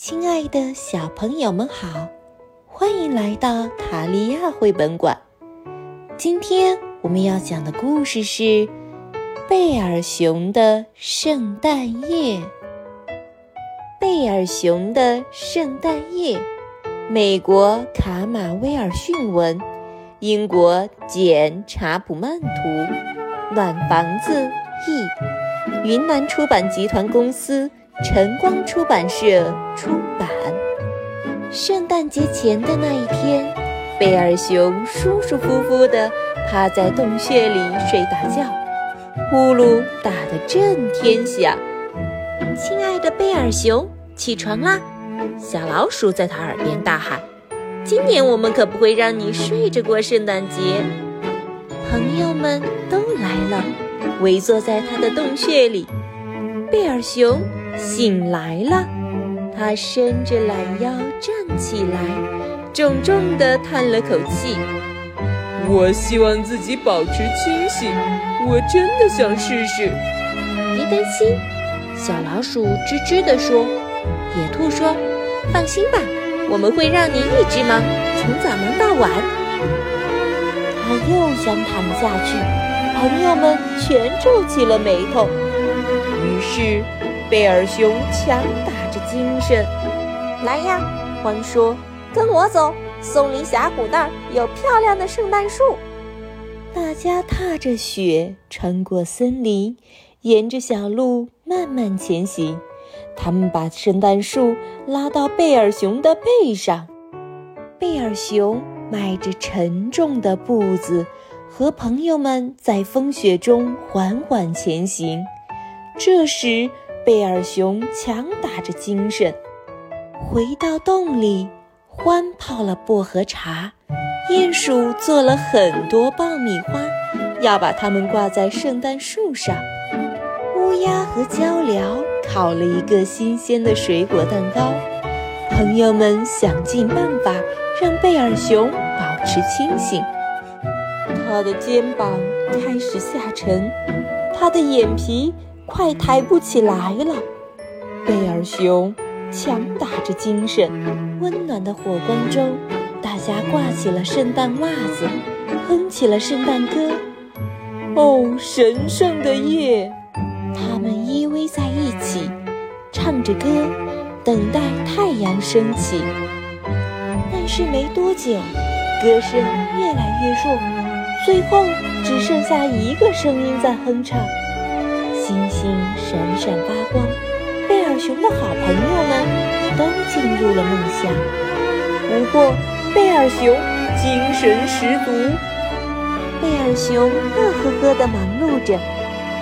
亲爱的小朋友们好，欢迎来到塔利亚绘本馆。今天我们要讲的故事是《贝尔熊的圣诞夜》。贝尔熊的圣诞夜，美国卡马威尔逊文，英国简查普曼图，暖房子译，云南出版集团公司。晨光出版社出版。圣诞节前的那一天，贝尔熊舒舒服服地趴在洞穴里睡大觉，呼噜打得震天响。亲爱的贝尔熊，起床啦！小老鼠在他耳边大喊：“今年我们可不会让你睡着过圣诞节。”朋友们都来了，围坐在他的洞穴里。贝尔熊。醒来了，他伸着懒腰站起来，重重地叹了口气。我希望自己保持清醒，我真的想试试。别担心，小老鼠吱吱地说。野兔说：“放心吧，我们会让你一直忙，从早忙到晚。”他又想躺下去，朋友们全皱起了眉头。于是。贝尔熊强打着精神，来呀，獾说：“跟我走，松林峡谷那儿有漂亮的圣诞树。”大家踏着雪穿过森林，沿着小路慢慢前行。他们把圣诞树拉到贝尔熊的背上，贝尔熊迈着沉重的步子，和朋友们在风雪中缓缓前行。这时，贝尔熊强打着精神，回到洞里，欢泡了薄荷茶。鼹鼠做了很多爆米花，要把它们挂在圣诞树上。乌鸦和鹪鹩烤了一个新鲜的水果蛋糕。朋友们想尽办法让贝尔熊保持清醒。他的肩膀开始下沉，他的眼皮。快抬不起来了，贝尔熊强打着精神。温暖的火光中，大家挂起了圣诞袜子，哼起了圣诞歌。哦，神圣的夜！他们依偎在一起，唱着歌，等待太阳升起。但是没多久，歌声越来越弱，最后只剩下一个声音在哼唱。星星闪闪发光，贝尔熊的好朋友们都进入了梦乡。不过，贝尔熊精神十足。贝尔熊乐呵呵地忙碌着。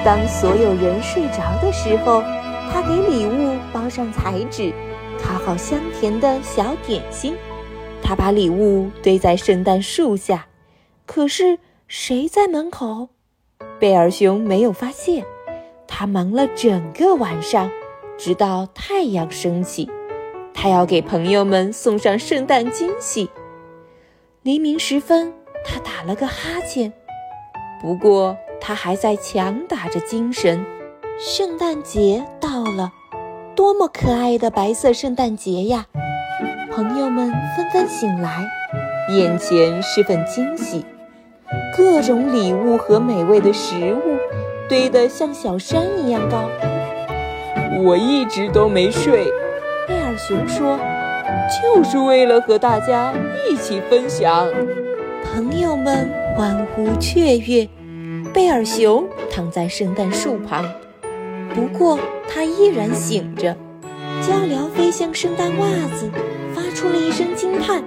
当所有人睡着的时候，他给礼物包上彩纸，烤好香甜的小点心。他把礼物堆在圣诞树下。可是，谁在门口？贝尔熊没有发现。他忙了整个晚上，直到太阳升起。他要给朋友们送上圣诞惊喜。黎明时分，他打了个哈欠。不过，他还在强打着精神。圣诞节到了，多么可爱的白色圣诞节呀！朋友们纷纷醒来，眼前是份惊喜，各种礼物和美味的食物。堆得像小山一样高，我一直都没睡。贝尔熊说：“就是为了和大家一起分享。”朋友们欢呼雀跃。贝尔熊躺在圣诞树旁，不过他依然醒着。鹪鹩飞向圣诞袜子，发出了一声惊叹：“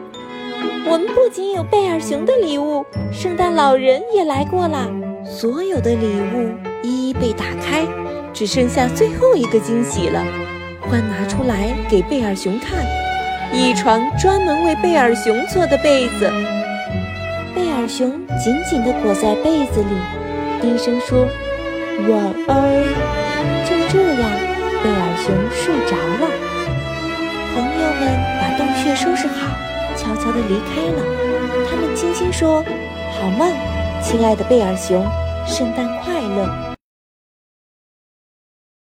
我们不仅有贝尔熊的礼物，圣诞老人也来过啦。所有的礼物。”一一被打开，只剩下最后一个惊喜了。獾拿出来给贝尔熊看，一床专门为贝尔熊做的被子。贝尔熊紧紧地裹在被子里，低声说：“晚安。”就这样，贝尔熊睡着了。朋友们把洞穴收拾好，悄悄地离开了。他们轻轻说：“好梦，亲爱的贝尔熊，圣诞快乐。”